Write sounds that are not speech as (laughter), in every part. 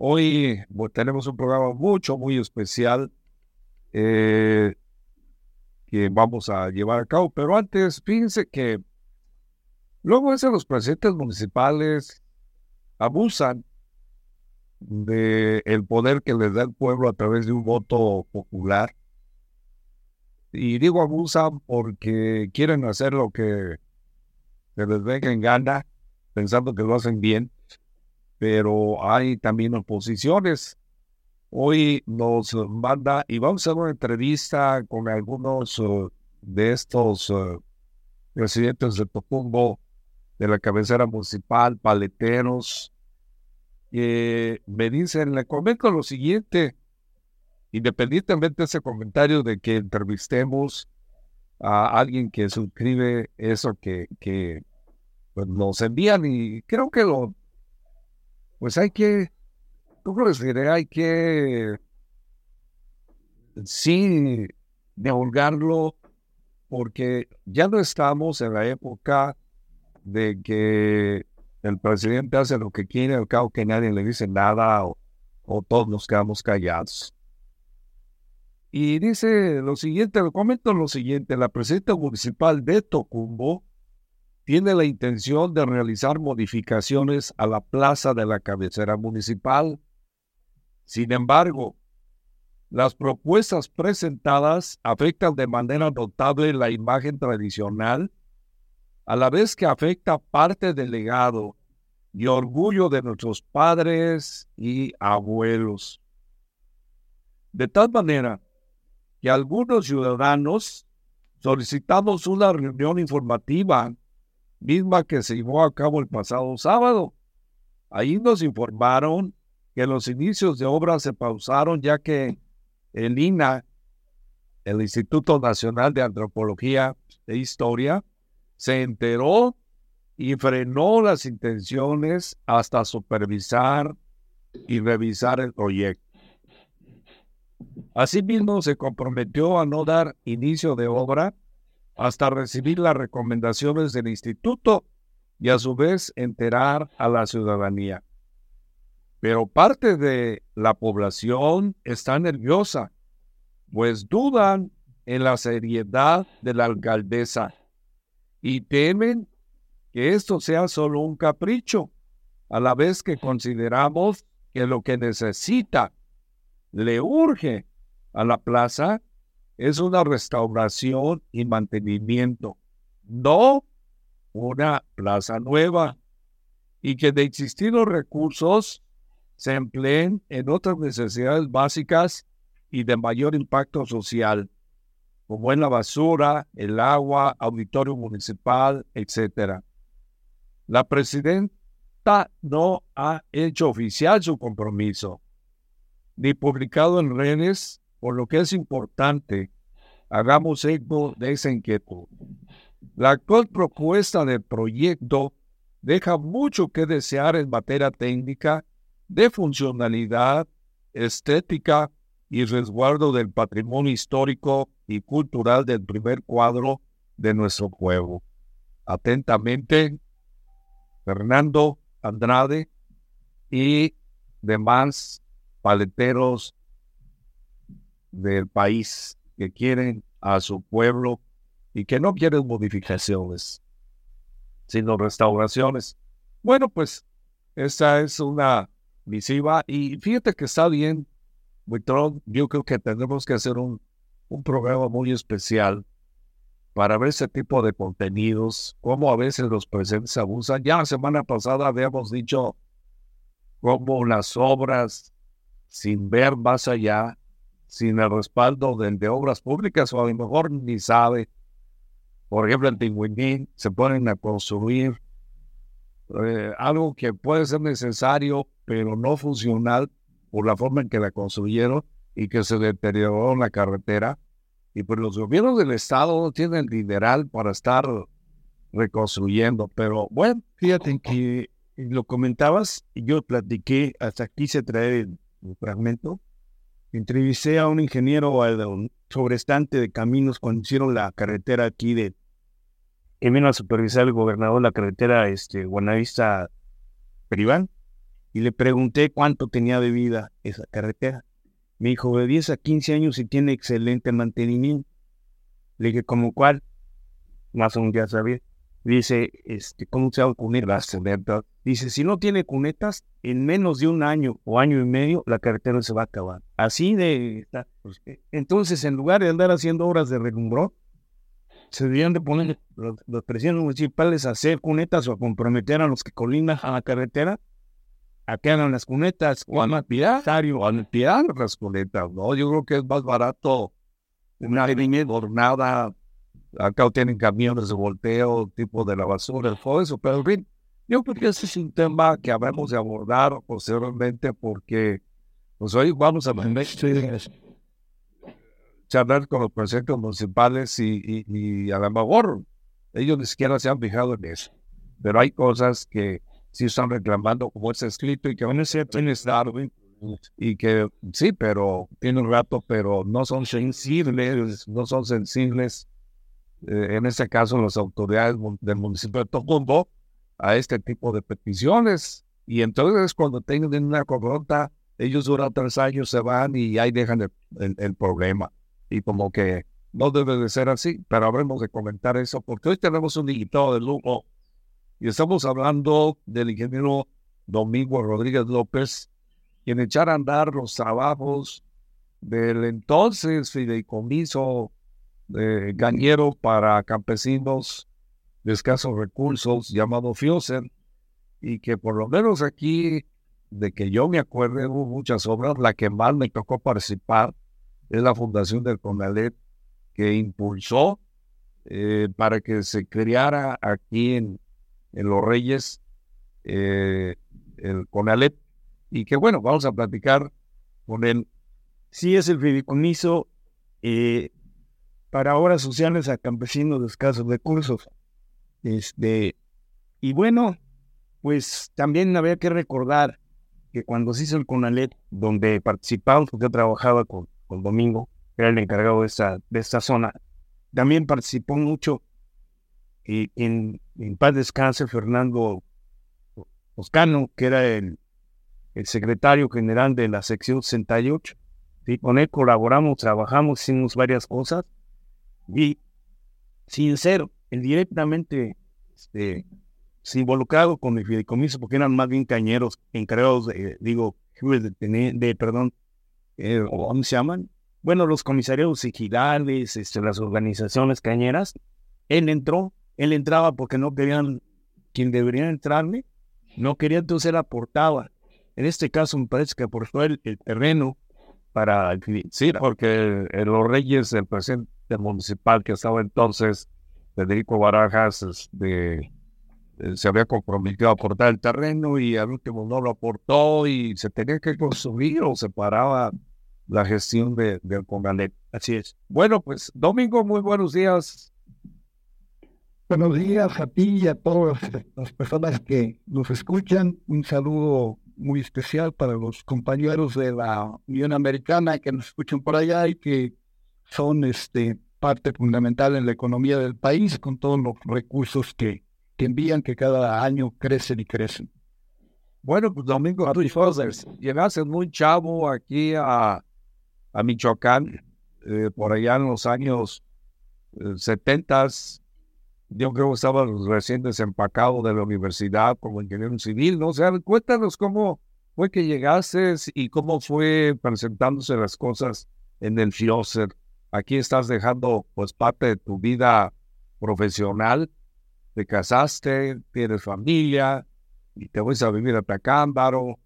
Hoy tenemos un programa mucho, muy especial eh, que vamos a llevar a cabo. Pero antes, fíjense que luego es los presidentes municipales abusan del poder que les da el pueblo a través de un voto popular. Y digo abusan porque quieren hacer lo que se les venga en gana, pensando que lo hacen bien, pero hay también oposiciones. Hoy nos manda, y vamos a hacer una entrevista con algunos uh, de estos uh, presidentes de Tocumbo, de la cabecera municipal, paleteros, que me dicen, le comento lo siguiente, independientemente de ese comentario de que entrevistemos a alguien que suscribe eso que, que pues, nos envían y creo que lo, pues hay que, ¿cómo les diré? Hay que, sí, divulgarlo porque ya no estamos en la época de que el presidente hace lo que quiere, al cabo que nadie le dice nada o, todos nos quedamos callados. Y dice lo siguiente, comento lo siguiente, la presidenta municipal de Tocumbo tiene la intención de realizar modificaciones a la plaza de la cabecera municipal. Sin embargo, las propuestas presentadas afectan de manera notable la imagen tradicional, a la vez que afecta parte del legado y orgullo de nuestros padres y abuelos. De tal manera que algunos ciudadanos solicitamos una reunión informativa misma que se llevó a cabo el pasado sábado. Ahí nos informaron que los inicios de obra se pausaron ya que el INA, el Instituto Nacional de Antropología e Historia, se enteró y frenó las intenciones hasta supervisar y revisar el proyecto. Asimismo, se comprometió a no dar inicio de obra hasta recibir las recomendaciones del instituto y a su vez enterar a la ciudadanía. Pero parte de la población está nerviosa, pues dudan en la seriedad de la alcaldesa y temen que esto sea solo un capricho, a la vez que consideramos que lo que necesita, le urge a la plaza es una restauración y mantenimiento, no una plaza nueva, y que de existir los recursos se empleen en otras necesidades básicas y de mayor impacto social, como en la basura, el agua, auditorio municipal, etc. La presidenta no ha hecho oficial su compromiso, ni publicado en redes por lo que es importante, hagamos eco de esa inquietud. La actual propuesta del proyecto deja mucho que desear en materia técnica, de funcionalidad, estética y resguardo del patrimonio histórico y cultural del primer cuadro de nuestro pueblo. Atentamente, Fernando Andrade y demás paleteros del país que quieren a su pueblo y que no quieren modificaciones, sino restauraciones. Bueno, pues esta es una misiva y fíjate que está bien, Wittron, yo creo que tenemos que hacer un, un programa muy especial para ver ese tipo de contenidos, cómo a veces los presentes abusan. Ya la semana pasada habíamos dicho cómo las obras, sin ver más allá, sin el respaldo del de obras públicas, o a lo mejor ni sabe, por ejemplo, en Tinguinín, se ponen a construir eh, algo que puede ser necesario, pero no funcional por la forma en que la construyeron y que se deterioró la carretera. Y pues los gobiernos del Estado no tienen dineral para estar reconstruyendo. Pero bueno. Fíjate que lo comentabas y yo platiqué, hasta aquí se trae el, fragmento. Entrevisté a un ingeniero, a un sobrestante de caminos cuando hicieron la carretera aquí de que vino a supervisar el gobernador la carretera este, Buenavista Peribán y le pregunté cuánto tenía de vida esa carretera. Me dijo, de 10 a 15 años y tiene excelente mantenimiento. Le dije, ¿como cuál? Más o menos ya sabía. Dice, este, ¿cómo se llama cunetas? Dice, si no tiene cunetas, en menos de un año o año y medio, la carretera se va a acabar. Así de... Pues, e, entonces, en lugar de andar haciendo obras de relumbró, se deberían de poner los, presidentes municipales a hacer cunetas o a comprometer a los que colinan a la carretera a que hagan las cunetas o a ampliar, o a las cunetas, ¿no? Yo creo que es más barato una línea nada Acá tienen camiones de volteo, tipo de la basura, todo eso, pero en fin, yo creo que ese es un tema que habemos de abordar posteriormente porque pues hoy vamos a charlar con los presidentes municipales y, y, a lo mejor ellos ni siquiera se han fijado en eso. Pero hay cosas que sí están reclamando como es escrito y que van a ser y que sí, pero tiene un rato, pero no son sensibles, no son sensibles, eh, en este caso las autoridades del municipio de Tocumbo, a este tipo de peticiones. Y entonces cuando tienen una corrota, ellos duran tres años, se van y ahí dejan el problema y como que no debe de ser así, pero habremos de comentar eso porque hoy tenemos un invitado de lujo y estamos hablando del ingeniero Domingo Rodríguez López, quien echara a andar los trabajos del entonces fideicomiso gañero para campesinos de escasos recursos llamado FIOSER y que por lo menos aquí, de que yo me acuerdo, hubo muchas obras, la que más me tocó participar es la fundación del CONALEP que impulsó eh, para que se creara aquí en, en Los Reyes eh, el CONALEP y que bueno, vamos a platicar con él. Sí, es el fideicomiso eh, para obras sociales a campesinos de escasos recursos. Este, y bueno, pues también había que recordar que cuando se hizo el CONALEP, donde participamos, porque yo trabajaba con con Domingo, era el encargado de esta, de esta zona. También participó mucho y en, en paz descanse Fernando Oscano, que era el, el secretario general de la sección 68. ¿sí? Con él colaboramos, trabajamos, hicimos varias cosas. Y sincero, directamente este, involucrado con el fideicomiso, porque eran más bien cañeros encargados, de, digo, de, perdón, eh, ¿cómo se llaman? Bueno, los comisarios ejidales, este, las organizaciones cañeras, él entró, él entraba porque no querían, quien debería entrarle, no quería, entonces él aportaba. En este caso me parece que aportó el, terreno para Sí, porque los reyes, el presidente municipal que estaba entonces, Federico Barajas, este, eh, se había comprometido a aportar el terreno y al último no lo aportó y se tenía que construir o se paraba la gestión de, del Congalep. Así es. Bueno, pues Domingo, muy buenos días. Buenos días a ti y a todas las personas que nos escuchan. Un saludo muy especial para los compañeros de la Unión Americana que nos escuchan por allá y que son este, parte fundamental en la economía del país con todos los recursos que, que envían que cada año crecen y crecen. Bueno, pues Domingo, tú llegaste muy chavo aquí a, a Michoacán, eh, por allá en los años 70. Eh, yo creo que estaba recién desempacado de la universidad como ingeniero civil, ¿no? O sea, cuéntanos cómo fue que llegaste y cómo fue presentándose las cosas en el FIOSER aquí estás dejando pues parte de tu vida profesional, te casaste, tienes familia y te vas a vivir a Tacámbaro,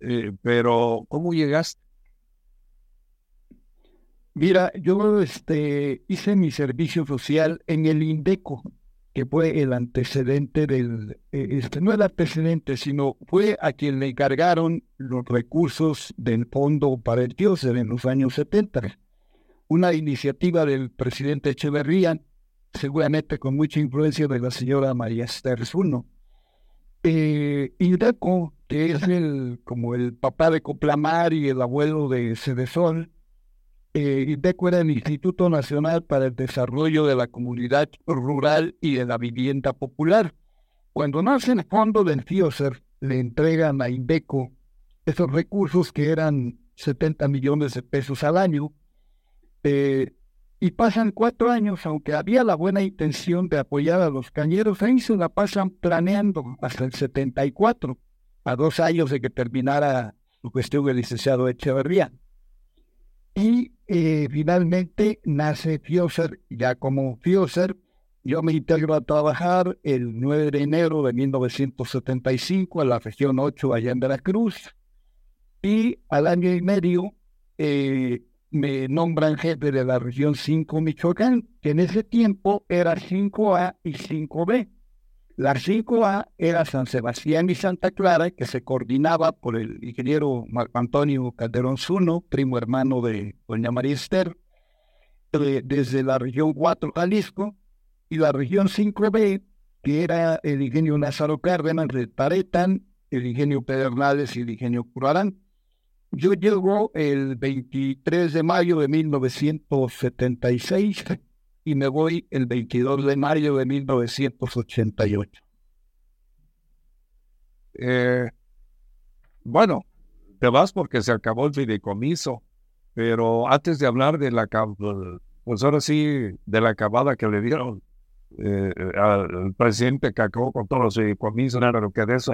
eh, pero ¿cómo llegaste? Mira, yo este, hice mi servicio social en el INDECO, que fue el antecedente del, eh, este, no el antecedente, sino fue a quien le encargaron los recursos del Fondo para el Diócer en los años 70. Una iniciativa del presidente Echeverría, seguramente con mucha influencia de la señora María Esther Zuno. Eh, que es el, como el papá de Coplamar y el abuelo de Cedesol, eh, era el Instituto Nacional para el Desarrollo de la Comunidad Rural y de la Vivienda Popular. Cuando nace el fondo del FIOSER, le entregan a INDECO esos recursos que eran 70 millones de pesos al año, eh, y pasan cuatro años, aunque había la buena intención de apoyar a los cañeros, ahí se la pasan planeando hasta el 74, a dos años de que terminara su cuestión el licenciado Echeverría. Y eh, finalmente nace Fioser, ya como Fioser, yo me integro a trabajar el 9 de enero de 1975 en la región 8 allá en Veracruz y al año y medio eh, me nombran jefe de la región 5 Michoacán, que en ese tiempo era 5A y 5B. La 5A era San Sebastián y Santa Clara, que se coordinaba por el ingeniero Marco Antonio Calderón Zuno, primo hermano de doña María Esther, desde la región 4 Jalisco, y la región 5B, que era el ingenio Lázaro Cárdenas de el ingenio Pedernales y el ingenio Curarán. Yo llego el 23 de mayo de 1976 y me voy el 22 de mayo de 1988. Eh, bueno, te vas porque se acabó el fideicomiso, pero antes de hablar de la, pues ahora sí, de la acabada que le dieron eh, al presidente que acabó con todos los fideicomisos, lo que de eso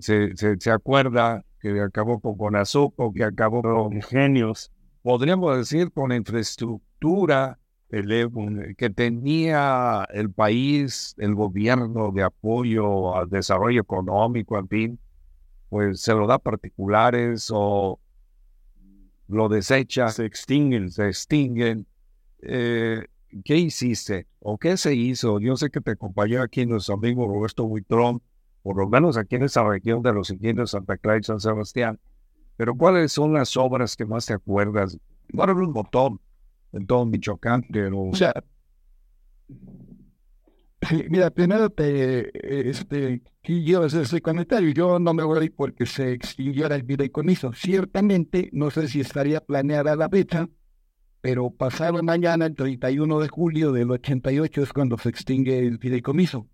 se, se, se acuerda que acabó con Conazuco, que acabó con genios, podríamos decir con infraestructura que tenía el país, el gobierno de apoyo al desarrollo económico, en fin, pues se lo da a particulares o lo desecha, se extinguen, se extinguen. Eh, ¿Qué hiciste o qué se hizo? Yo sé que te acompañó aquí nuestro amigo Roberto Buitrón, por lo menos aquí en esa región de los ingenieros Santa Clara y San Sebastián. Pero ¿cuáles son las obras que más te acuerdas? Bueno, un botón en todo Michoacán. O sea, (laughs) mira, primero te, este, quiero hacer ese comentario. Yo no me voy porque se extinguiera el fideicomiso. Ciertamente, no sé si estaría planeada la fecha, pero pasado mañana, el 31 de julio del 88, es cuando se extingue el fideicomiso.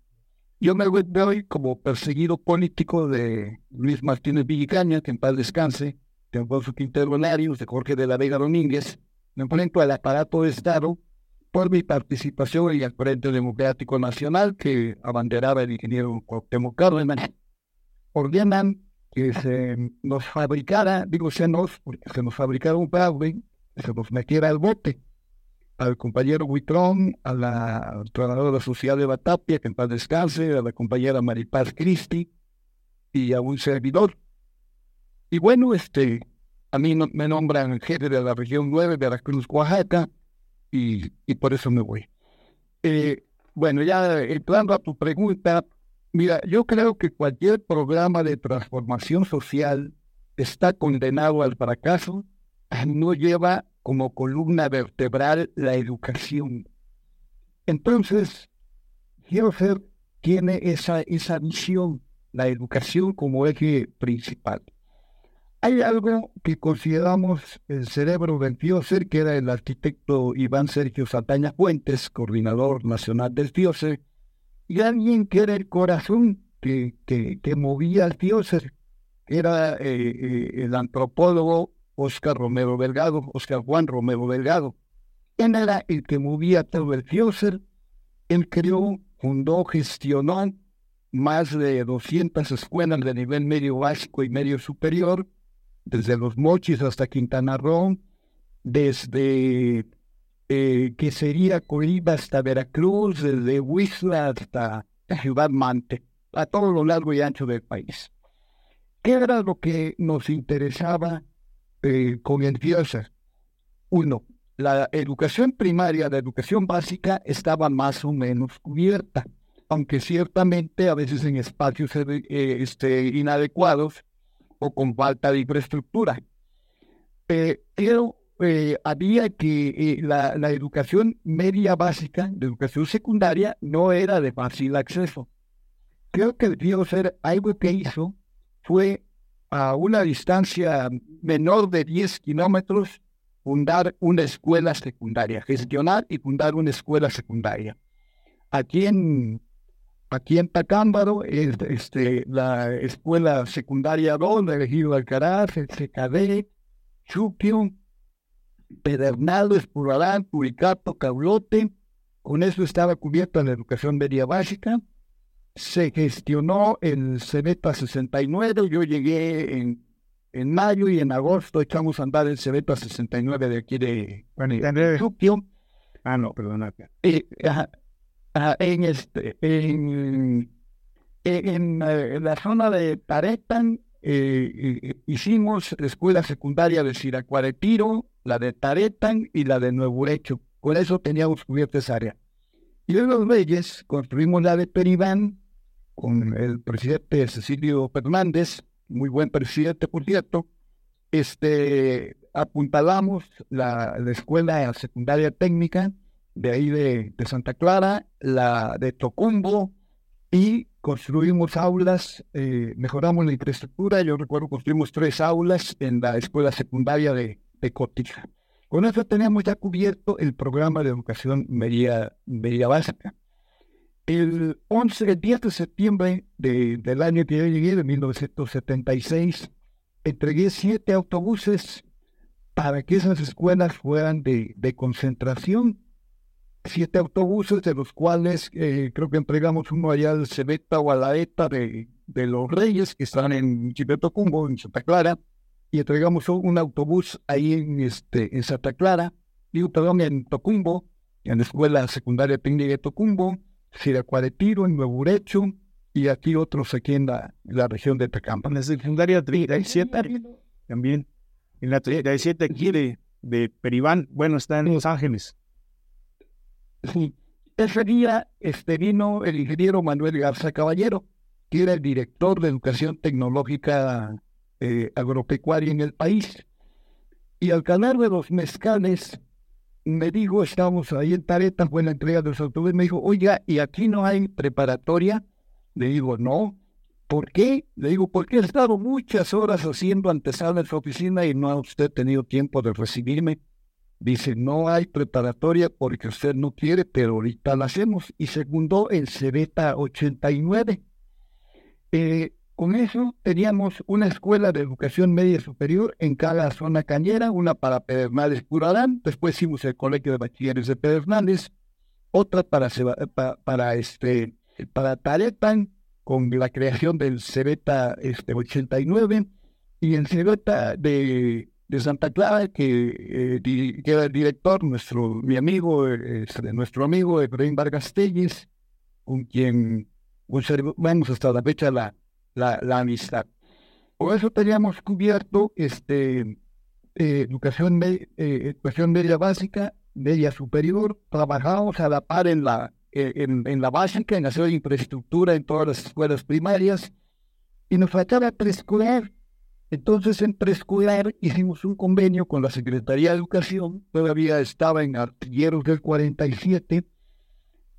Yo me veo como perseguido político de Luis Martínez Villicaña, que en paz descanse, de Alfonso Quintero Larios, de Jorge de la Vega Domínguez. Me enfrento al aparato de Estado por mi participación en el Frente Democrático Nacional que abanderaba el ingeniero Cuauhtémoc Cárdenas. Ordenan que se nos fabricara, digo se nos, se nos fabricara un fraude, se nos metiera al bote al compañero Huitrón, a la trabajadora social de Batapia, que en paz descanse, a la compañera Maripaz Cristi y a un servidor. Y bueno, este, a mí me nombran jefe de la región 9, de Veracruz, Oaxaca, y, y por eso me voy. Eh, bueno, ya entrando a tu pregunta, mira, yo creo que cualquier programa de transformación social está condenado al fracaso, no lleva como columna vertebral la educación. Entonces, Hierfer tiene esa, esa visión, la educación como eje principal. Hay algo que consideramos el cerebro del Fioser, que era el arquitecto Iván Sergio Saltaña Fuentes, coordinador nacional del Fioser, y alguien que era el corazón que, que, movía al Fioser, era eh, eh, el antropólogo Oscar Romero Delgado, Oscar Juan Romero Delgado. Él era el que movía todo el Fioser. Él creó, fundó, gestionó más de 200 escuelas de nivel medio básico y medio superior, desde Los Mochis hasta Quintana Roo, desde eh, que sería Colima hasta Veracruz, desde Huizla hasta Ciudad Mante, a todo lo largo y ancho del país. ¿Qué era lo que nos interesaba eh, con el? Uno, la educación primaria, la educación básica estaba más o menos cubierta, aunque ciertamente a veces en espacios eh, este, inadecuados o con falta de infraestructura. pero eh, había que eh, la, la, educación media básica, la educación secundaria, no era de fácil acceso. Creo que debió ser algo que hizo fue a una distancia menor de 10 kilómetros fundar una escuela secundaria, gestionar y fundar una escuela secundaria. Aquí en, aquí en Tacámbaro, este, la escuela secundaria 2, de Ejido Alcaraz, el CKD, Chupio, Pedernal, Espuralán, Puricato, Cablote. Con eso estaba cubierta la educación media básica. Se gestionó el CEBETA 69. Yo llegué en, en mayo y en agosto echamos a andar el CEBETA 69 de aquí de, bueno, Ah, no, perdón. Eh, en, este, en, en, eh, la zona de Taretan eh, hicimos la escuela secundaria de Siracuaretiro, la de Taretan y la de Nuevo Hecho. Con eso teníamos cubierta esa área. Y en Los Reyes construimos la de Peribán con el presidente Cecilio Fernández, muy buen presidente, por cierto. Este, apuntalamos la, escuela secundaria técnica de ahí de, Santa Clara, la de Tocumbo, y construimos aulas, eh, mejoramos la infraestructura. Yo recuerdo construimos tres aulas en la escuela secundaria de, Cotija. Con eso teníamos ya cubierto el programa de educación media, media básica. El 11, el 10 de septiembre del año que yo llegué, de 1976, entregué siete autobuses para que esas escuelas fueran de, de concentración. Siete autobuses, de los cuales eh, creo que entregamos uno allá al Cebeta o a la ETA de, de los Reyes, que están en Cumbo, en Santa Clara, y entregamos un autobús ahí en, este, en Santa Clara, digo, perdón, en Tocumbo, en la Escuela Secundaria Técnica de Tocumbo, Siracuaretiro, en Nuevo Urecho, y aquí otros aquí en la, la región de Tacampa. En la secundaria 37 también. En la 37 aquí de, de Peribán, bueno, está en Los Ángeles. Sí. Ese día este, vino el ingeniero Manuel Garza Caballero, que era el director de Educación Tecnológica eh, agropecuaria en el país. Y al canal de los mezcales, me dijo, estábamos ahí en Tareta, fue la entrega de los autobuses, me dijo, oiga, ¿y aquí no hay preparatoria? Le digo, no. ¿Por qué? Le digo, porque he estado muchas horas haciendo antesala en su oficina y no ha usted tenido tiempo de recibirme. Dice, no hay preparatoria porque usted no quiere, pero ahorita la hacemos. Y segundo, el Cebeta 89. Eh, con eso teníamos una escuela de educación media superior en cada zona cañera, una para Pedernales Curalán, después hicimos el colegio de bachilleres de Pedernales, otra para, para, este, para Taretan, con la creación del Cebeta este, 89, y el Cebeta de, de Santa Clara, que, eh, era el director, nuestro, mi amigo, este, nuestro amigo Efraín Vargas Telles, con quien conservamos hasta la fecha la la, amistad. Por eso teníamos cubierto este, eh, educación, eh, educación media básica, media superior, trabajamos a la par en la, eh, en, en, la básica, en hacer infraestructura en todas las escuelas primarias, y nos faltaba preescolar. Entonces en preescolar hicimos un convenio con la Secretaría de Educación, todavía estaba en artilleros del 47,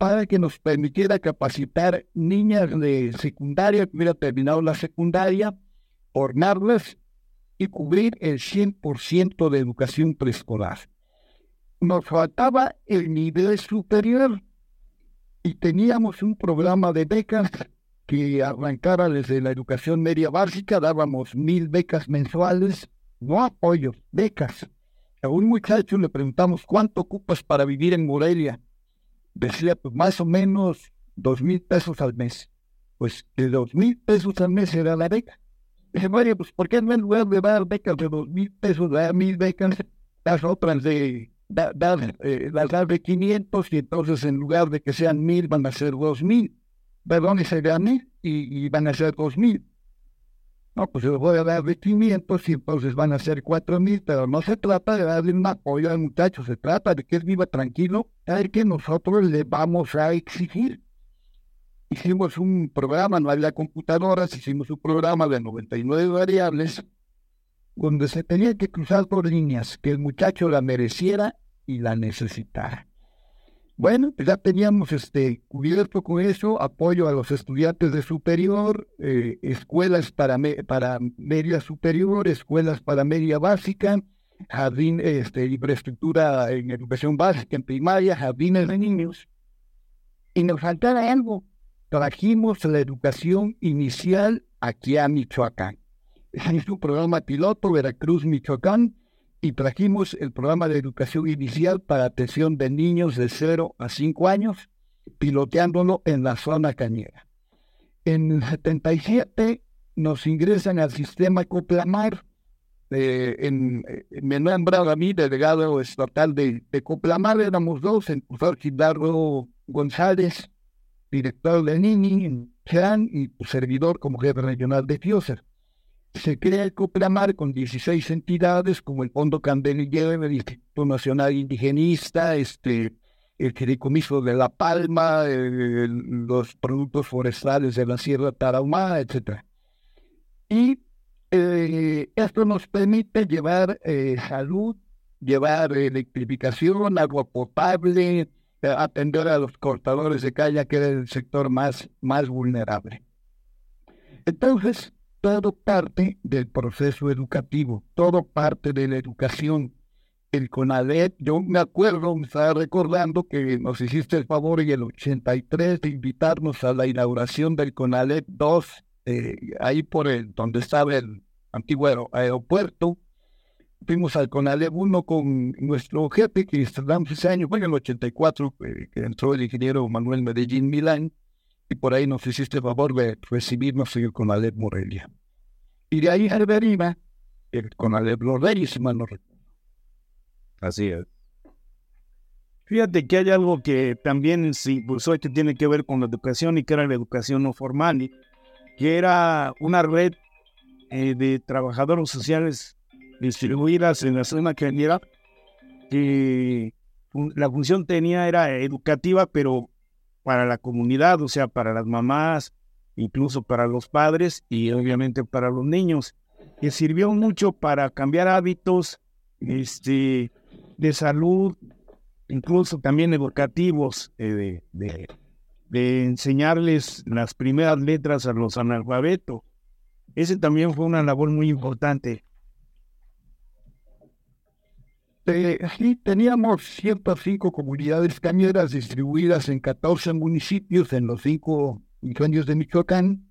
para que nos permitiera capacitar niñas de secundaria que hubiera terminado la secundaria, ornarlas y cubrir el 100% de educación preescolar. Nos faltaba el nivel superior y teníamos un programa de becas que arrancara desde la educación media básica, dábamos mil becas mensuales, no apoyos, becas. A un muchacho le preguntamos cuánto ocupas para vivir en Morelia decía pues más o menos dos mil pesos al mes. Pues de dos mil pesos al mes era la beca. Dije, María, pues ¿por qué no en lugar de dar becas de dos mil pesos, dar mil becas? las otras de dar, eh, las dar de 500 y entonces en lugar de que sean 1000 van a ser 2000. Perdón, se gane y, van a ser 2000. No, pues les voy a dar 500 y entonces van a ser 4000, pero no se trata de darle un apoyo al muchacho, se trata de que él viva tranquilo, a que nosotros le vamos a exigir. Hicimos un programa, no había computadoras, hicimos un programa de 99 variables donde se tenía que cruzar por líneas, que el muchacho la mereciera y la necesitara. Bueno, pues ya teníamos este, cubierto con eso, apoyo a los estudiantes de superior, eh, escuelas para, para media superior, escuelas para media básica, jardín, este, infraestructura en educación básica, en primaria, jardines de niños. Y nos faltaba algo. Trajimos la educación inicial aquí a Michoacán (laughs) es un programa piloto, Veracruz, Michoacán, y trajimos el programa de educación inicial para atención de niños de 0 a 5 años, piloteándolo en la zona cañera. En el 77 nos ingresan al sistema Coplamar, eh, en, me nombrado a mí delegado estatal de, de Coplamar, éramos dos, el profesor Gildardo González, director de NINI, Chan, y servidor como jefe regional de Fioser se crea el Coplamar con 16 entidades como el Fondo Candelillero, el Instituto Nacional Indigenista, este, el Fideicomiso de La Palma, los productos forestales de la Sierra Tarahumara, etc. Y eh, esto nos permite llevar eh, salud, llevar electrificación, agua potable, eh, atender a los cortadores de calle, que era el sector más, más vulnerable. Entonces, todo parte del proceso educativo, todo parte de la educación. El CONALEP, yo me acuerdo, me estaba recordando que nos hiciste el favor en el 83 de invitarnos a la inauguración del CONALEP 2, eh, ahí por el, donde estaba el antiguo aeropuerto. Fuimos al CONALEP 1 con nuestro jefe que instalamos ese año, fue en el 84, eh, que entró el ingeniero Manuel Medellín Milán y por ahí nos hiciste el favor de recibirnos en el Conalep Morelia. Y de ahí se deriva el Conalep Reyes, si mal no recuerdo. Así es. Fíjate que hay algo que también se impulsó y que tiene que ver con la educación y que era la educación no formal, que era una red eh, de trabajadores sociales distribuidas en la zona cañera, que la función tenía era educativa, pero para la comunidad, o sea, para las mamás, incluso para los padres y obviamente para los niños, que sirvió mucho para cambiar hábitos este, de salud, incluso también educativos, eh, de, de, enseñarles las primeras letras a los analfabetos. Ese también fue una labor muy importante. Eh, sí, teníamos 105 comunidades cañeras distribuidas en 14 municipios en los cinco ingenios de Michoacán.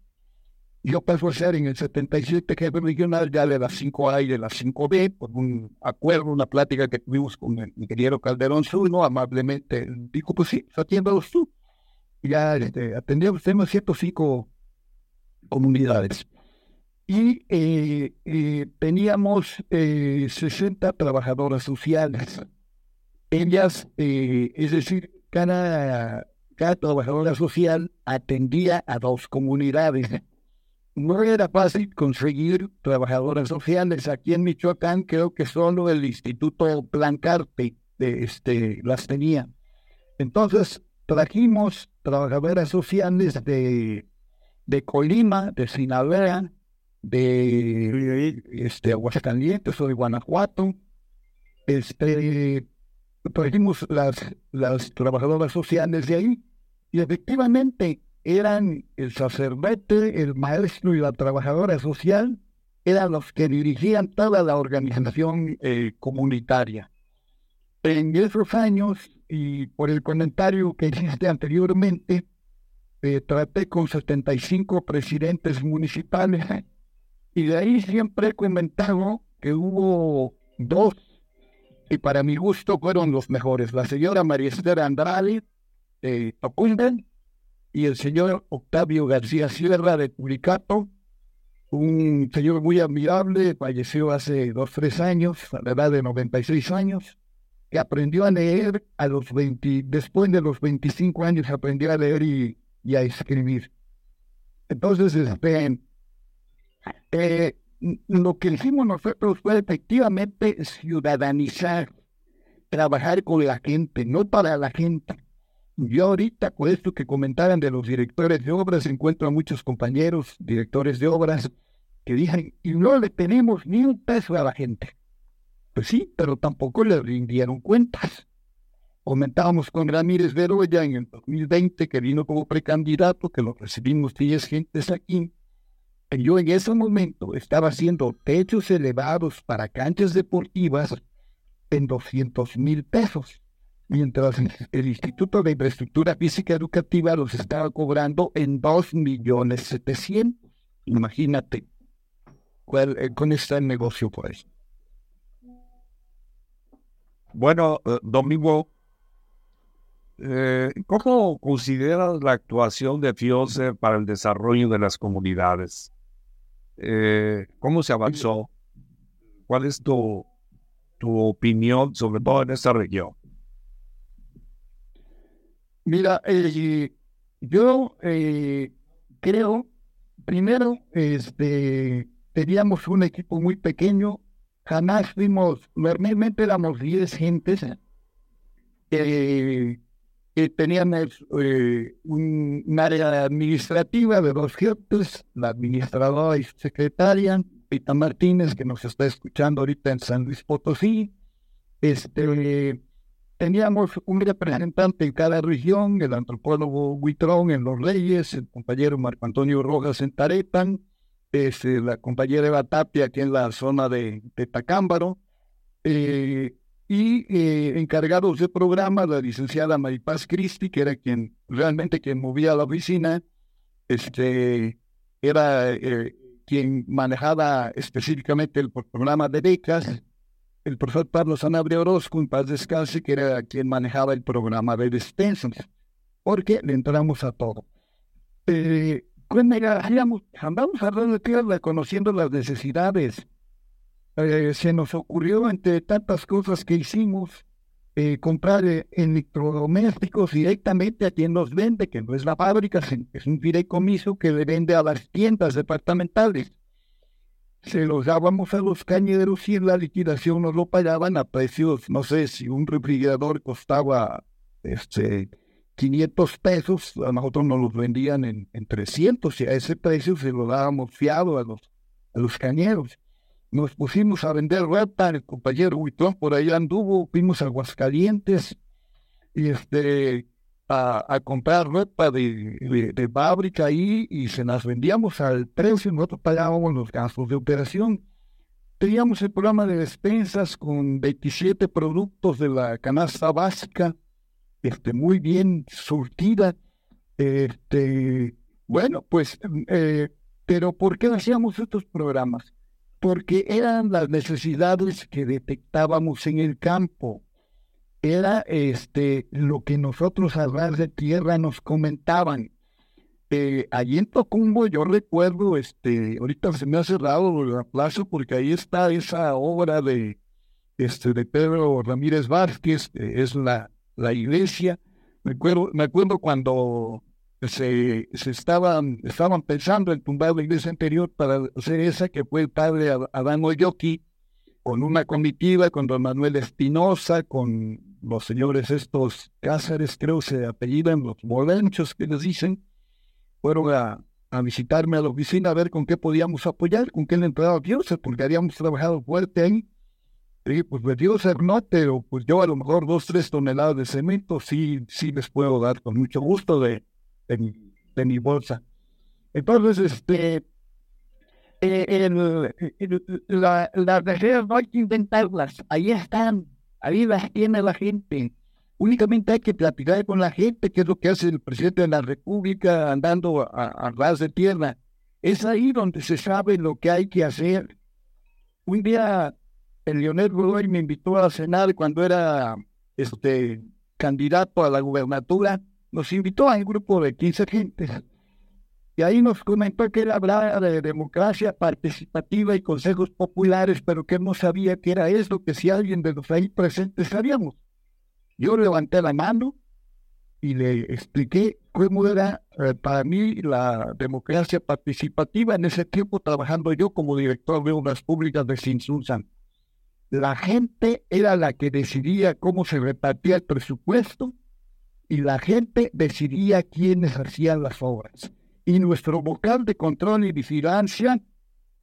Yo paso a ser en el 77 jefe regional ya de las 5A y de las 5B, por un acuerdo, una plática que tuvimos con el ingeniero Calderón Zuno, amablemente dijo, pues sí, atiéndalos tú. Ya este, tenemos 105 comunidades y eh, eh, teníamos 60 eh, trabajadoras sociales. Ellas, es decir, cada, cada trabajadora social atendía a dos comunidades. No era fácil conseguir trabajadoras sociales. Aquí en Michoacán creo que solo el Instituto Plancarte este, las tenía. Entonces trajimos trabajadoras sociales de, de Colima, de Sinaloa, de este, Aguascalientes o de Guanajuato. Este, trajimos las, las trabajadoras sociales de ahí y efectivamente eran el sacerdote, el maestro y la trabajadora social, eran los que dirigían toda la organización eh, comunitaria. En esos años, y por el comentario que hiciste anteriormente, eh, traté con 75 presidentes municipales y de ahí siempre he comentado que hubo dos, y para mi gusto fueron los mejores. La señora María Esther Andrade de Tocundan y el señor Octavio García Sierra de Curicato. un señor muy admirable, falleció hace dos, tres años, a la edad de 96 años, que aprendió a leer a los 20, después de los 25 años aprendió a leer y, a escribir. Entonces, este, eh, lo que hicimos nosotros fue efectivamente ciudadanizar, trabajar con la gente, no para la gente. Yo ahorita, con esto que comentaban de los directores de obras, encuentro a muchos compañeros, directores de obras, que dicen, y no le tenemos ni un peso a la gente. Pues sí, pero tampoco le rindieron cuentas. Comentábamos con Ramírez Veroya en el 2020, que vino como precandidato, que lo recibimos 10 gentes aquí. Yo en ese momento estaba haciendo techos elevados para canchas deportivas en 200 mil pesos, mientras el Instituto de Infraestructura Física Educativa los estaba cobrando en 2 millones 700. Imagínate cuál, eh, con este negocio por ahí. Bueno, eh, Domingo, eh, ¿cómo consideras la actuación de FIOSE para el desarrollo de las comunidades? Eh, ¿Cómo se avanzó? ¿Cuál es tu, tu opinión, sobre todo en esta región? Mira, yo creo, primero, este, teníamos un equipo muy pequeño jamás fuimos, normalmente éramos 10 gentes eh, que teníamos eh, un, área administrativa de dos jefes, la administradora y secretaria, Pita Martínez, que nos está escuchando ahorita en San Luis Potosí. Este, teníamos un representante en cada región, el antropólogo Huitrón en Los Reyes, el compañero Marco Antonio Rojas en Taretan, este, la compañera Eva Tapia aquí en la zona de, Tacámbaro, eh, y eh, encargados de programa, la licenciada Maripaz Cristi, que era quien realmente quien movía la oficina, este, era eh, quien manejaba específicamente el programa de becas, el profesor Pablo Sanabria Orozco, en paz descanse, que era quien manejaba el programa de despensas, porque le entramos a todo. Pues mira, andamos hablando de tierra, conociendo las necesidades. Eh, se nos ocurrió, entre tantas cosas que hicimos, eh, comprar eh, electrodomésticos directamente a quien los vende, que no es la fábrica, es un fideicomiso que le vende a las tiendas departamentales. Se los dábamos a los cañeros y en la liquidación nos lo pagaban a precios, no sé, si un refrigerador costaba este 500 pesos, a nosotros nos los vendían en, en 300 y a ese precio se lo dábamos fiado a los, a los cañeros. Nos pusimos a vender ropa, el compañero Huitón por ahí anduvo, fuimos Aguascalientes y este, a, a comprar ropa de, de, fábrica ahí y se las vendíamos al precio, nosotros pagábamos los gastos de operación. Teníamos el programa de despensas con 27 productos de la canasta básica este, muy bien surtida. Este, bueno, pues, eh, pero ¿por qué hacíamos estos programas? Porque eran las necesidades que detectábamos en el campo. Era este, lo que nosotros a ras de tierra nos comentaban. Eh, allí en Tocumbo yo recuerdo, este, ahorita se me ha cerrado la plaza porque ahí está esa obra de, este, Pedro Ramírez Vázquez, es la, la iglesia. Me acuerdo, me acuerdo cuando se, se estaban, estaban pensando en tumbar la iglesia anterior para hacer esa, que fue el padre Adán Oyoki, con una comitiva, con don Manuel Espinosa, con los señores estos Cáceres, creo se apellidan, los molenchos que les dicen, fueron a, a visitarme a la oficina a ver con qué podíamos apoyar, con qué le entraba Dios, porque habíamos trabajado fuerte ahí. Sí, pues me dio no, pero pues yo a lo mejor dos, tres toneladas de cemento sí, sí les puedo dar con mucho gusto de, de, mi, de mi bolsa. Entonces, este, eh, la, las reservas no hay que inventarlas, ahí están, ahí las tiene la gente. Únicamente hay que platicar con la gente, que es lo que hace el presidente de la República andando a, a ras de tierra. Es ahí donde se sabe lo que hay que hacer. Un día el Leonel Godoy me invitó a cenar cuando era este candidato a la gubernatura. Nos invitó a un grupo de 15 gentes. Y ahí nos comentó que él hablaba de democracia participativa y consejos populares, pero que no sabía qué era eso, que si alguien de los ahí presentes sabíamos. Yo levanté la mano y le expliqué cómo era eh, para mí la democracia participativa en ese tiempo trabajando yo como director de obras públicas de Sinsunsan. La gente era la que decidía cómo se repartía el presupuesto y la gente decidía quiénes hacían las obras y nuestro vocal de control y vigilancia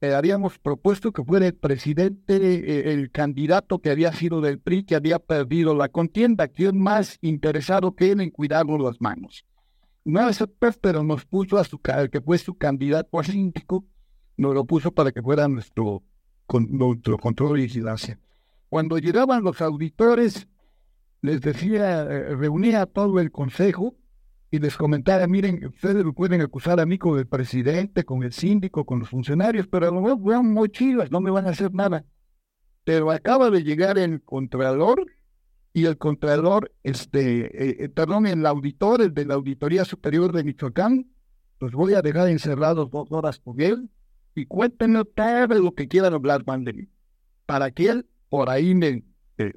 eh, habíamos propuesto que fuera el presidente, eh, el candidato que había sido del PRI, que había perdido la contienda, quien más interesado que él en cuidarnos las manos. No vez pero nos puso a su que fue su candidato a síndico, nos lo puso para que fuera nuestro, nuestro control y vigilancia. Cuando llegaban los auditores, les decía, eh, reunía a todo el consejo y les comentara, miren, ustedes me pueden acusar a mí con el presidente, con el síndico, con los funcionarios, pero a lo mejor son muy chivas, no me van a hacer nada. Pero acaba de llegar el contralor y el contralor, este, eh, eh, perdón, el auditor, de la Auditoría Superior de Michoacán, los voy a dejar encerrados dos horas con él y cuéntenme todo lo que quieran hablar mí, para que él por ahí me eh,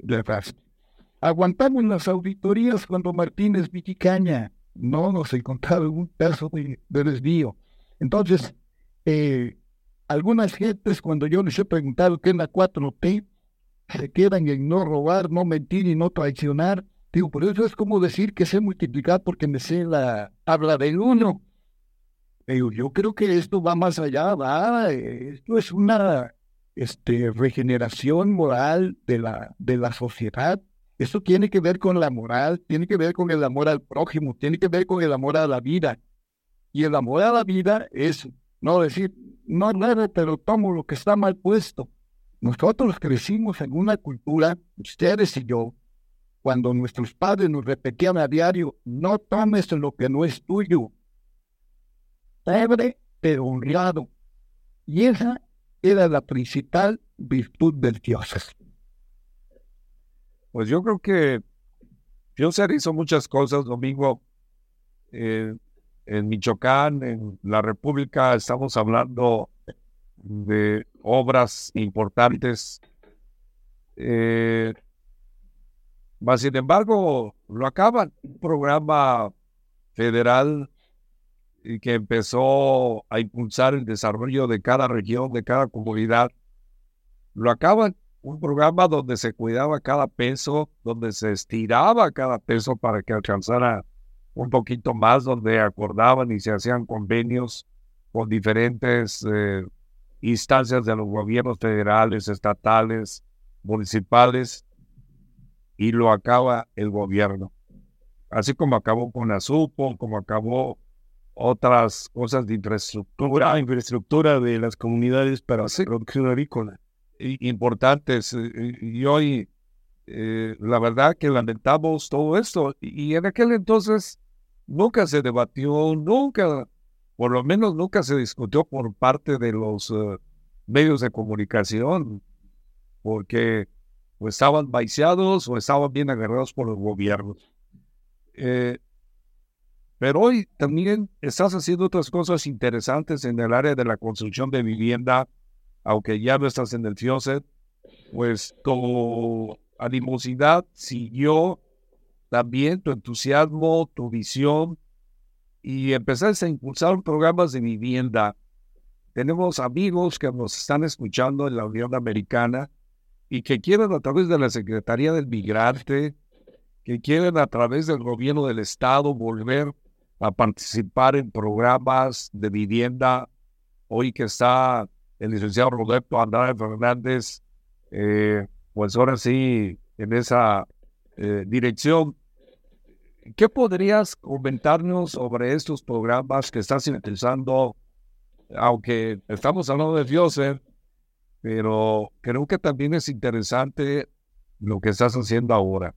Aguantamos las auditorías cuando Martínez Viticaña no nos encontraron un peso de, desvío. Entonces, eh, algunas gentes, cuando yo les he preguntado qué es la 4T, se quedan en no robar, no mentir y no traicionar. Digo, por eso es como decir que sé multiplicar porque me sé la habla del uno. Digo, yo creo que esto va más allá, va, esto es una este, regeneración moral de la sociedad eso tiene que ver con la moral, tiene que ver con el amor al prójimo, tiene que ver con el amor a la vida. Y el amor a la vida es no decir, no nada, pero tomo lo que está mal puesto. Nosotros crecimos en una cultura, ustedes y yo, cuando nuestros padres nos repetían a diario, no tomes lo que no es tuyo. Pobre, pero honrado. Y esa era la principal virtud del Dios. Pues yo creo que Fioser hizo muchas cosas, Domingo. Eh, en Michoacán, en la República, estamos hablando de obras importantes. Eh, sin embargo, lo acaban. Un programa federal que empezó a impulsar el desarrollo de cada región, de cada comunidad. Lo acaban un programa donde se cuidaba cada peso, donde se estiraba cada peso para que alcanzara un poquito más, donde acordaban y se hacían convenios con diferentes eh, instancias de los gobiernos federales, estatales, municipales, y lo acaba el gobierno. Así como acabó con Azupo, como acabó otras cosas de infraestructura, infraestructura de las comunidades para hacer producción agrícola importantes. Eh, y hoy, eh, la verdad que lamentamos todo esto. Y en aquel entonces nunca se debatió, nunca, por lo menos nunca se discutió por parte de los eh, medios de comunicación, porque o estaban vaiciados o estaban bien agarrados por los gobiernos. pero hoy también estás haciendo otras cosas interesantes en el área de la construcción de vivienda aunque ya no estás en el FIOSET, pues tu animosidad siguió también tu entusiasmo, tu visión y empezaste a impulsar programas de vivienda. Tenemos amigos que nos están escuchando en la Unión Americana y que quieren a través de la Secretaría del Migrante, que quieren a través del gobierno del Estado volver a participar en programas de vivienda. Hoy que está el licenciado Roberto Andrade Fernández, eh, pues ahora sí, en esa eh, dirección. ¿Qué podrías comentarnos sobre estos programas que estás utilizando? Aunque estamos hablando de Fioser, pero creo que también es interesante lo que estás haciendo ahora.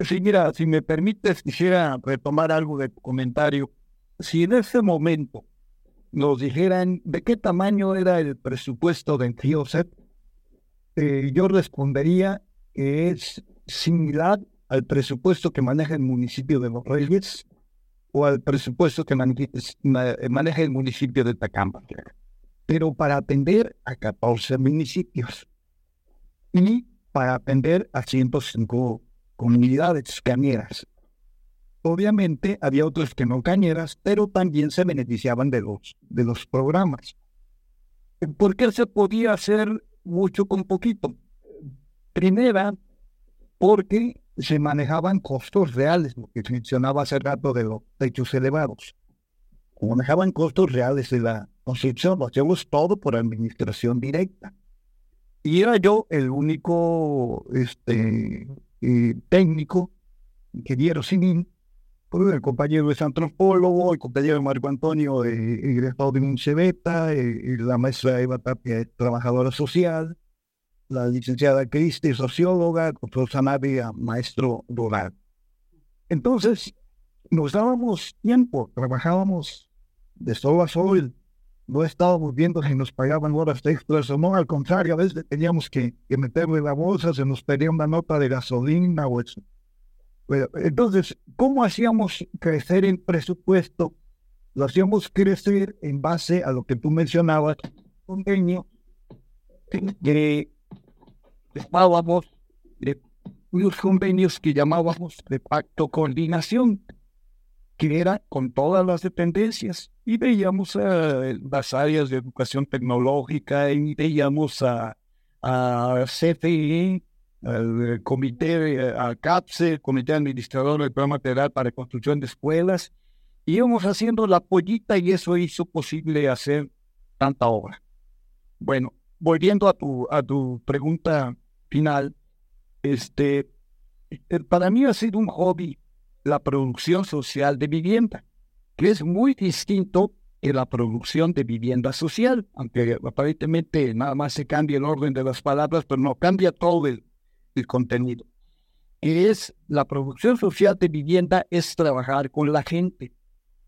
Sí, mira, si me permites, quisiera retomar algo de tu comentario. Si en ese momento nos dijeran de qué tamaño era el presupuesto de Entioset, eh, yo respondería que es similar al presupuesto que maneja el municipio de Los o al presupuesto que maneja el municipio de Tacamba, pero para atender a 14 municipios y para atender a 105 comunidades cañeras. Obviamente había otros que no cañeras, pero también se beneficiaban de los, de los programas. ¿Por qué se podía hacer mucho con poquito? Primera, porque se manejaban costos reales, lo que mencionaba hace rato de los techos elevados. Manejaban costos reales de la construcción, lo hacíamos todo por administración directa. Y era yo el único este, eh, técnico, ingeniero civil, el compañero es antropólogo, el compañero Marco Antonio es egresado de un eh, la maestra Eva Tapia es trabajadora social, la licenciada Cristi, socióloga, el profesor Sanabria, maestro rural. Entonces, nos dábamos tiempo, trabajábamos de sol a sol, no estábamos viendo si nos pagaban horas extras o no, al contrario, a veces teníamos que, que meterle la bolsa, se nos pedía una nota de gasolina o eso entonces, ¿cómo hacíamos crecer el presupuesto? Lo hacíamos crecer en base a lo que tú mencionabas, convenio, que llamábamos de unos convenios que llamábamos de pacto coordinación, que era con todas las dependencias. Y veíamos a las áreas de educación tecnológica, y veíamos a, a al comité, eh, CAPSE, Comité Administrador del Programa Federal para Construcción de Escuelas, íbamos haciendo la pollita y eso hizo posible hacer tanta obra. Bueno, volviendo a tu, a tu pregunta final, este, eh, para mí ha sido un hobby la producción social de vivienda, que es muy distinto de la producción de vivienda social, aunque aparentemente nada más se cambia el orden de las palabras, pero no cambia todo el, el contenido, es la producción social de vivienda, es trabajar con la gente.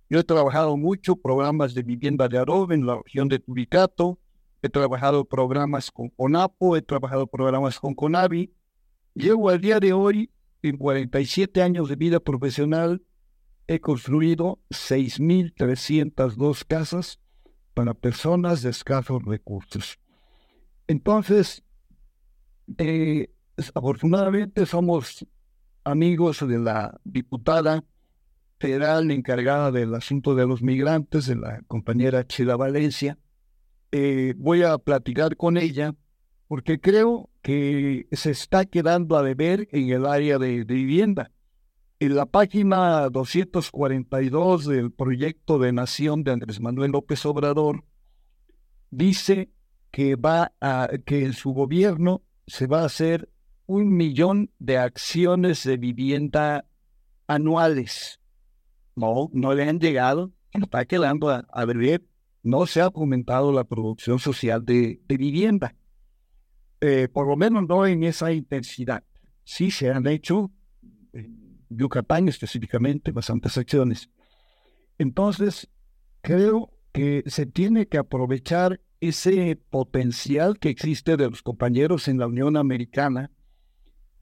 Yo he trabajado mucho programas de vivienda de adobe en la región de Tubicato, he trabajado programas con CONAPO, he trabajado programas con CONAVI. Llego al día de hoy, en 47 años de vida profesional, he construido 6.302 casas para personas de escasos recursos. Entonces, eh, Afortunadamente somos amigos de la diputada federal encargada del asunto de los migrantes, de la compañera Chila Valencia. Eh, voy a platicar con ella porque creo que se está quedando a deber en el área de, de vivienda. En la página 242 del proyecto de nación de Andrés Manuel López Obrador, dice que va a que en su gobierno se va a hacer un millón de acciones de vivienda anuales. No, no le han llegado, está quedando a, a ver, no se ha aumentado la producción social de, vivienda. Eh, por lo menos no en esa intensidad. Sí se han hecho, en Yucatán específicamente, bastantes acciones. Entonces, creo que se tiene que aprovechar ese potencial que existe de los compañeros en la Unión Americana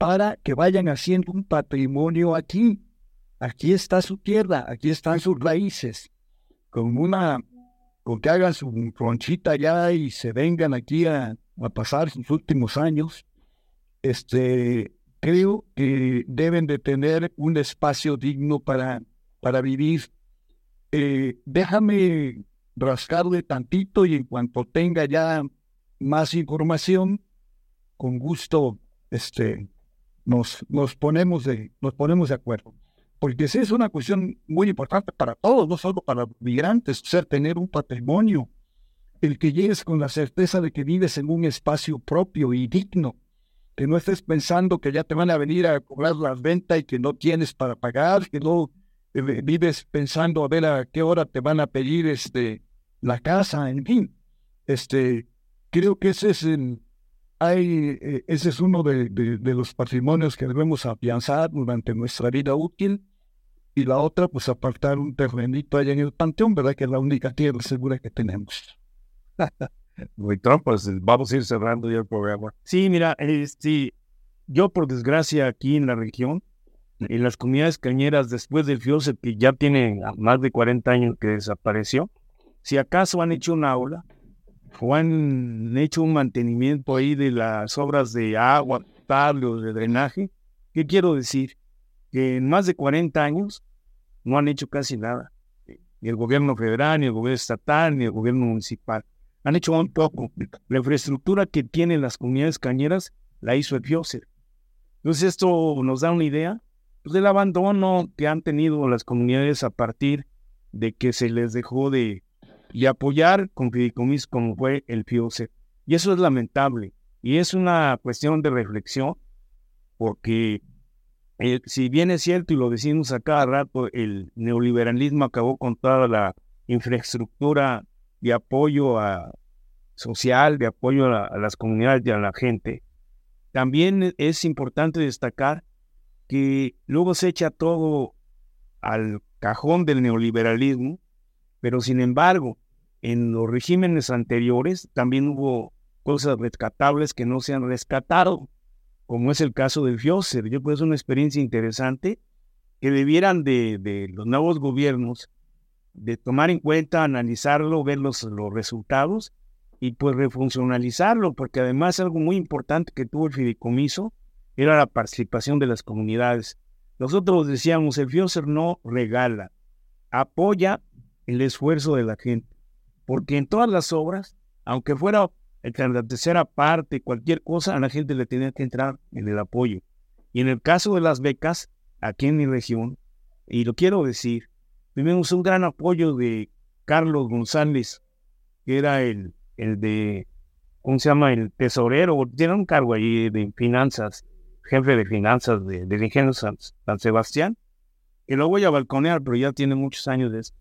para que vayan haciendo un patrimonio aquí. Aquí está su tierra, aquí están sus raíces. Con una, con que hagan su ronchita allá y se vengan aquí a, pasar sus últimos años, este, creo que deben de tener un espacio digno para, para vivir. Eh, déjame rascarle tantito y en cuanto tenga ya más información, con gusto este, nos, nos, ponemos de, nos ponemos de acuerdo. Porque esa es una cuestión muy importante para todos, no solo para los migrantes, ser tener un patrimonio, el que llegues con la certeza de que vives en un espacio propio y digno, que no estés pensando que ya te van a venir a cobrar las ventas y que no tienes para pagar, que no eh, vives pensando a ver a qué hora te van a pedir este, la casa, en fin. Este, creo que ese es el, eh, ese es uno de, los patrimonios que debemos afianzar durante nuestra vida útil. Y la otra, pues apartar un terrenito allá en el panteón, ¿verdad? Que es la única tierra segura que tenemos. (laughs) Muy pues vamos a ir cerrando ya el programa. Sí, mira, este, yo por desgracia aquí en la región en las comunidades cañeras después del FIOSE, que ya tiene más de 40 años que desapareció, si acaso han hecho una aula o han hecho un mantenimiento ahí de las obras de agua potable o de drenaje, ¿qué quiero decir? Que en más de 40 años no han hecho casi nada. Ni el gobierno federal, ni el gobierno estatal, ni el gobierno municipal. Han hecho un poco. La infraestructura que tienen las comunidades cañeras la hizo el FIOSER. Entonces esto nos da una idea pues, del abandono que han tenido las comunidades a partir de que se les dejó de, apoyar con fideicomisos como fue el FIOSER. Y eso es lamentable. Y es una cuestión de reflexión, porque eh, si bien es cierto, y lo decimos a cada rato, el neoliberalismo acabó con toda la infraestructura de apoyo a, social, de apoyo a las comunidades y a la gente, también es importante destacar que luego se echa todo al cajón del neoliberalismo, pero sin embargo, en los regímenes anteriores también hubo cosas rescatables que no se han rescatado, como es el caso del FIOSER. Yo creo que es una experiencia interesante que debieran de, los nuevos gobiernos de tomar en cuenta, analizarlo, ver los, los resultados y pues refuncionalizarlo, porque además algo muy importante que tuvo el fideicomiso era la participación de las comunidades. Nosotros decíamos, el FIOSER no regala, apoya el esfuerzo de la gente, porque en todas las obras, aunque fuera la tercera parte, cualquier cosa, a la gente le tenía que entrar en el apoyo. Y en el caso de las becas, aquí en mi región, y lo quiero decir, tuvimos un gran apoyo de Carlos González, que era el el de, ¿cómo se llama? El tesorero, tiene un cargo ahí de finanzas, jefe de finanzas de, del ingenio San, Sebastián, que lo voy a balconear, pero ya tiene muchos años de eso.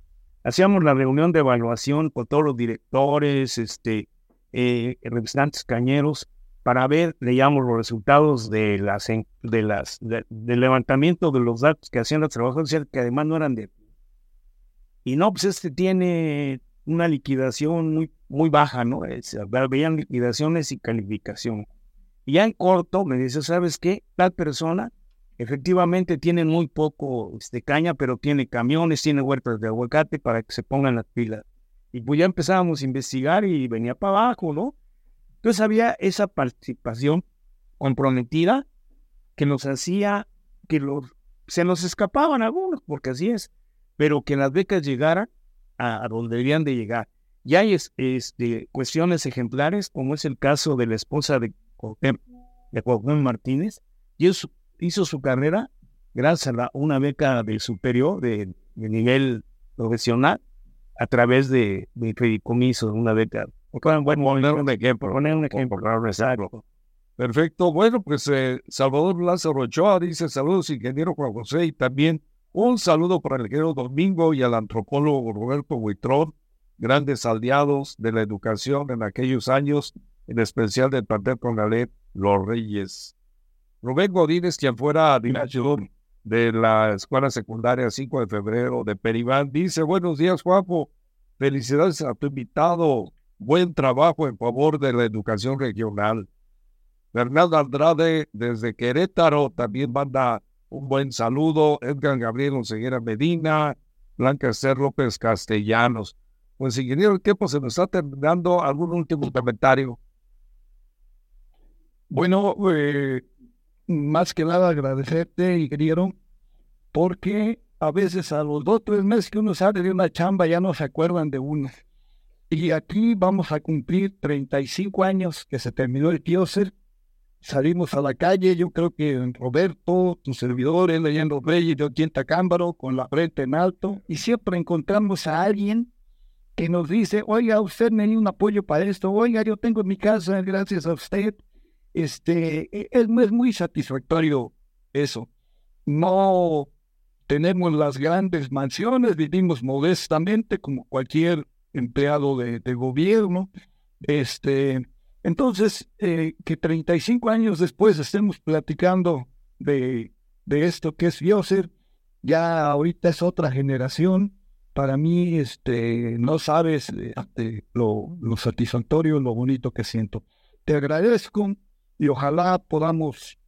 Hacíamos la reunión de evaluación con todos los directores, este, eh, representantes cañeros, para ver, leíamos los resultados de las, de las, del levantamiento de los datos que hacían los trabajadores, que además no eran de... Y no, pues este tiene una liquidación muy, muy baja, ¿no? veían liquidaciones y calificación. Y ya en corto me dice, ¿sabes qué? Tal persona efectivamente tiene muy poco este, caña, pero tiene camiones, tiene huertas de aguacate para que se pongan las pilas. Y pues ya empezábamos a investigar y venía para abajo, ¿no? Entonces había esa participación comprometida que nos hacía que los, se nos escapaban algunos, porque así es, pero que las becas llegaran a, donde deberían de llegar. Y hay este, cuestiones ejemplares, como es el caso de la esposa de Cuauhtémoc Martínez, y hizo su carrera gracias a una beca de superior, de, nivel profesional, a través de, de fideicomiso, una beca. Bueno, poner un ejemplo, poner un ejemplo, Perfecto. Bueno, pues eh, Salvador Lázaro Ochoa dice saludos, ingeniero Juan José, y también un saludo para el ingeniero Domingo y al antropólogo Roberto Huitrón, grandes aliados de la educación en aquellos años, en especial del plantel Congalet Los Reyes. Rubén Godínez, quien fuera director de la Escuela Secundaria 5 de Febrero de Peribán, dice, buenos días, Juanjo. Felicidades a tu invitado. Buen trabajo en favor de la educación regional. Bernardo Andrade, desde Querétaro, también manda un buen saludo. Edgar Gabriel Oseguera Medina, Blanca Esther López Castellanos. Pues, ingeniero, el tiempo se nos está terminando. ¿Algún último comentario? Bueno, eh, más que nada agradecerte, ingeniero, porque a veces a los dos o tres meses que uno sale de una chamba ya no se acuerdan de uno. Y aquí vamos a cumplir 35 años que se terminó el Kioser salimos a la calle, yo creo que Roberto, tu servidor, él allá en Reyes, Tacámbaro, con la frente en alto, y siempre encontramos a alguien que nos dice, oiga, usted me dio un apoyo para esto, oiga, yo tengo en mi casa, gracias a usted. Este, e, es, muy satisfactorio eso. No tenemos las grandes mansiones, vivimos modestamente como cualquier empleado de, de gobierno. Este, entonces, eh, que 35 años después estemos platicando de, de esto que es Bioser, ya ahorita es otra generación. Para mí, este, no sabes este, lo, lo satisfactorio, lo bonito que siento. Te agradezco y ojalá podamos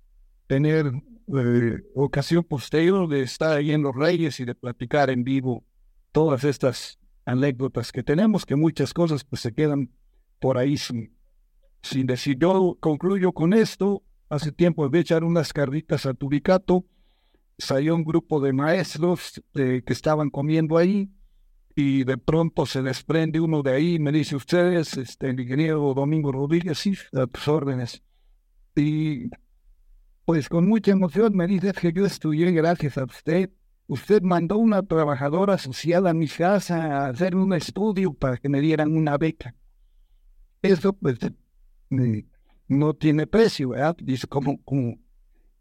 tener eh, ocasión posterior de estar ahí en Los Reyes y de platicar en vivo todas estas anécdotas que tenemos, que muchas cosas pues se quedan por ahí sin, sin decir. Yo concluyo con esto. Hace tiempo de echar unas carritas a Tubicato. Salió un grupo de maestros eh, que estaban comiendo ahí y de pronto se desprende uno de ahí me dice, ustedes, este, el ingeniero Domingo Rodríguez, sí, a tus órdenes. Y pues con mucha emoción me dice que yo estudié gracias a usted. Usted mandó una trabajadora social a mi casa a hacer un estudio para que me dieran una beca. Eso pues no tiene precio, ¿verdad? Dice como, como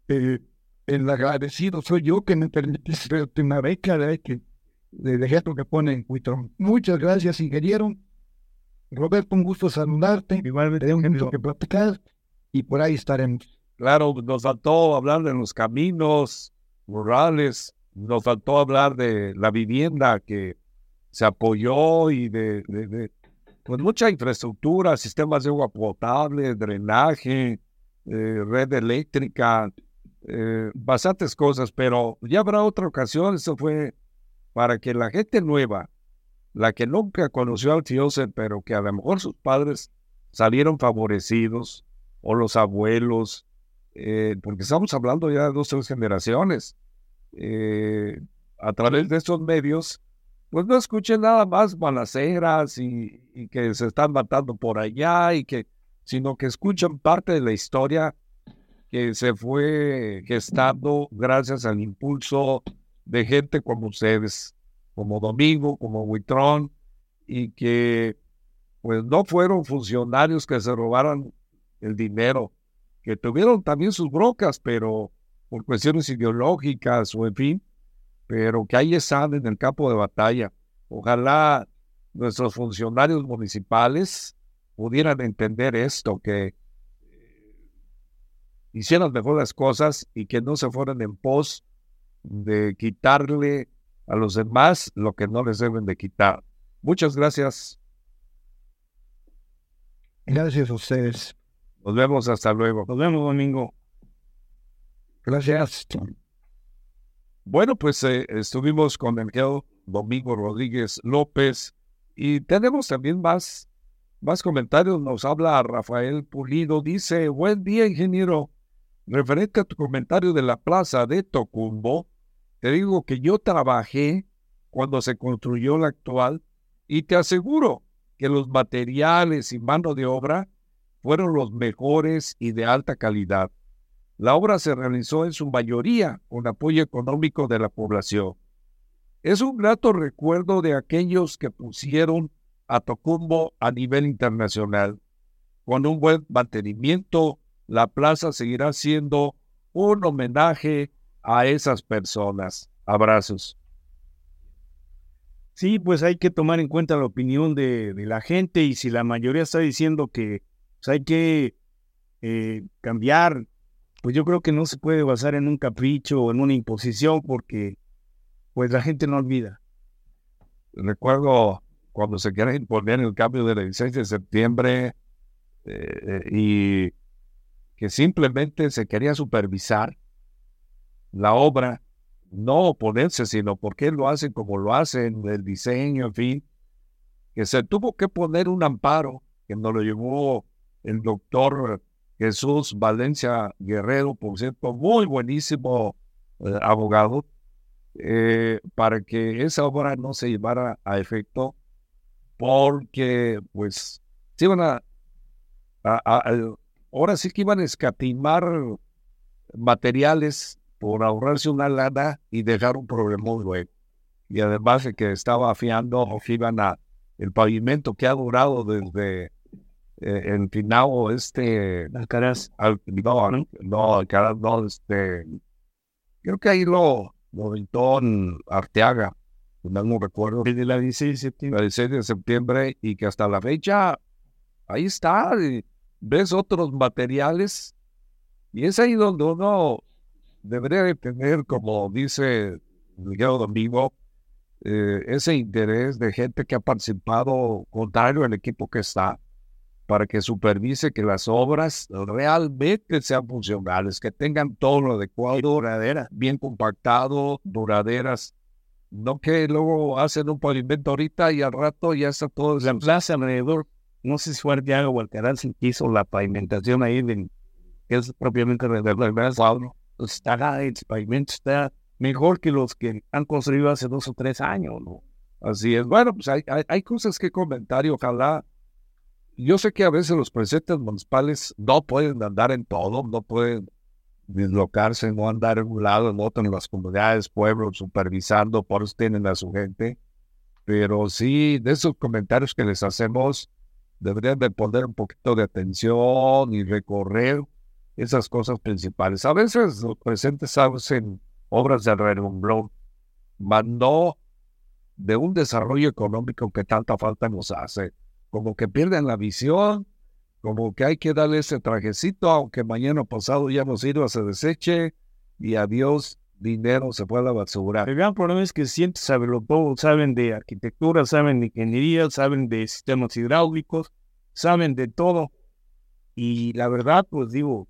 eh, el agradecido soy yo que me permitiste una beca, de Que, de ejemplo que pone en Twitter. Muchas gracias, ingeniero. Roberto, un gusto saludarte. Igualmente, tenemos mucho que platicar y por ahí estaremos. Claro, nos faltó hablar de los caminos rurales, nos faltó hablar de la vivienda que se apoyó y de, de, pues mucha infraestructura, sistemas de agua potable, drenaje, eh, red eléctrica, eh, bastantes cosas, pero ya habrá otra ocasión, eso fue para que la gente nueva, la que nunca conoció al Fiose, pero que a lo mejor sus padres salieron favorecidos, o los abuelos, eh, porque estamos hablando ya de dos o tres generaciones, eh, a través de estos medios, pues no escuchen nada más balaceras y, y, que se están matando por allá, y que, sino que escuchen parte de la historia que se fue gestando gracias al impulso de gente como ustedes, como Domingo, como Huitrón, y que pues no fueron funcionarios que se robaran el dinero, que tuvieron también sus brocas, pero por cuestiones ideológicas o en fin, pero que ahí están en el campo de batalla. Ojalá nuestros funcionarios municipales pudieran entender esto, que hicieran mejor las cosas y que no se fueran en pos de quitarle a los demás lo que no les deben de quitar. Muchas gracias. Gracias a ustedes. Nos vemos hasta luego. Nos vemos domingo. Gracias. Bueno, pues eh, estuvimos con el Domingo Rodríguez López y tenemos también más, más comentarios. Nos habla Rafael Pulido. Dice, buen día, ingeniero. Referente a tu comentario de la plaza de Tocumbo, te digo que yo trabajé cuando se construyó la actual y te aseguro que los materiales y mano de obra fueron los mejores y de alta calidad. La obra se realizó en su mayoría con apoyo económico de la población. Es un grato recuerdo de aquellos que pusieron a Tocumbo a nivel internacional. Con un buen mantenimiento, la plaza seguirá siendo un homenaje a esas personas. Abrazos. Sí, pues hay que tomar en cuenta la opinión de, la gente y si la mayoría está diciendo que pues, hay que eh, cambiar, pues yo creo que no se puede basar en un capricho o en una imposición porque pues la gente no olvida. Recuerdo cuando se quiere imponer el cambio del 16 de septiembre eh, y que simplemente se quería supervisar la obra, no oponerse, sino porque lo hacen como lo hacen, el diseño, en fin, que se tuvo que poner un amparo que nos lo llevó el doctor Jesús Valencia Guerrero, por cierto, muy buenísimo eh, abogado, eh, para que esa obra no se llevara a efecto, porque pues se iban a, ahora sí que iban a escatimar materiales por ahorrarse una lana y dejar un problema luego. Y además de que estaba afiando que iban a el pavimento que ha durado desde eh, el final este Alcaraz. Al, no, no, Alcaraz no, este creo que ahí lo, lo dictó Arteaga, no recuerdo. Desde la 16 de septiembre. La 16 de septiembre y que hasta la fecha ahí está, ves otros materiales y es ahí donde uno debería de tener, como dice Miguel Domingo, eh, ese interés de gente que ha participado contrario al equipo que está. Para que supervise que las obras realmente sean funcionales, que tengan todo lo adecuado, duradera, bien compactado, duraderas. No que luego hacen un pavimento ahorita y al rato ya está todo. La plaza alrededor, no sé si fue Arteaga o Alcaraz que hizo la pavimentación ahí, de, que es propiamente alrededor del cuadro. Está, el pavimento está mejor que los que han construido hace dos o tres años, ¿no? Así es. Bueno, pues hay, hay, cosas que comentar y ojalá. Yo sé que a veces los presidentes municipales no pueden andar en todo, no pueden dislocarse, no andar en un lado, en otro, en las comunidades, pueblos, supervisando, por eso tienen a su gente. Pero sí, de esos comentarios que les hacemos, deberían de poner un poquito de atención y recorrer esas cosas principales. A veces los presidentes hacen obras de renumbrón, mandó de un desarrollo económico que tanta falta nos hace. Como que pierden la visión, como que hay que darle ese trajecito, aunque mañana pasado ya nos ido, se deseche y adiós, dinero se a la basura. El gran problema es que siempre saben lo todo, saben de arquitectura, saben de ingeniería, saben de sistemas hidráulicos, saben de todo. Y la verdad, pues digo,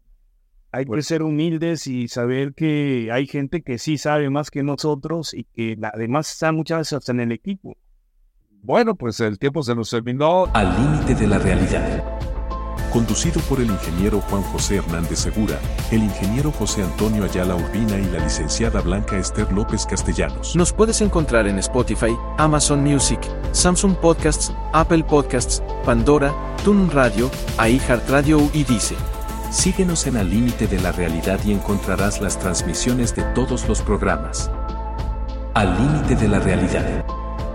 hay que pues ser humildes y saber que hay gente que sí sabe más que nosotros y que además está muchas veces en el equipo. Bueno, pues el tiempo se nos terminó. Al límite de la realidad. Conducido por el ingeniero Juan José Hernández Segura, el ingeniero José Antonio Ayala Urbina y la licenciada Blanca Esther López Castellanos. Nos puedes encontrar en Spotify, Amazon Music, Samsung Podcasts, Apple Podcasts, Pandora, TuneIn Radio, iHeartRadio y Dice. Síguenos en Al Límite de la Realidad y encontrarás las transmisiones de todos los programas. Al Límite de la Realidad.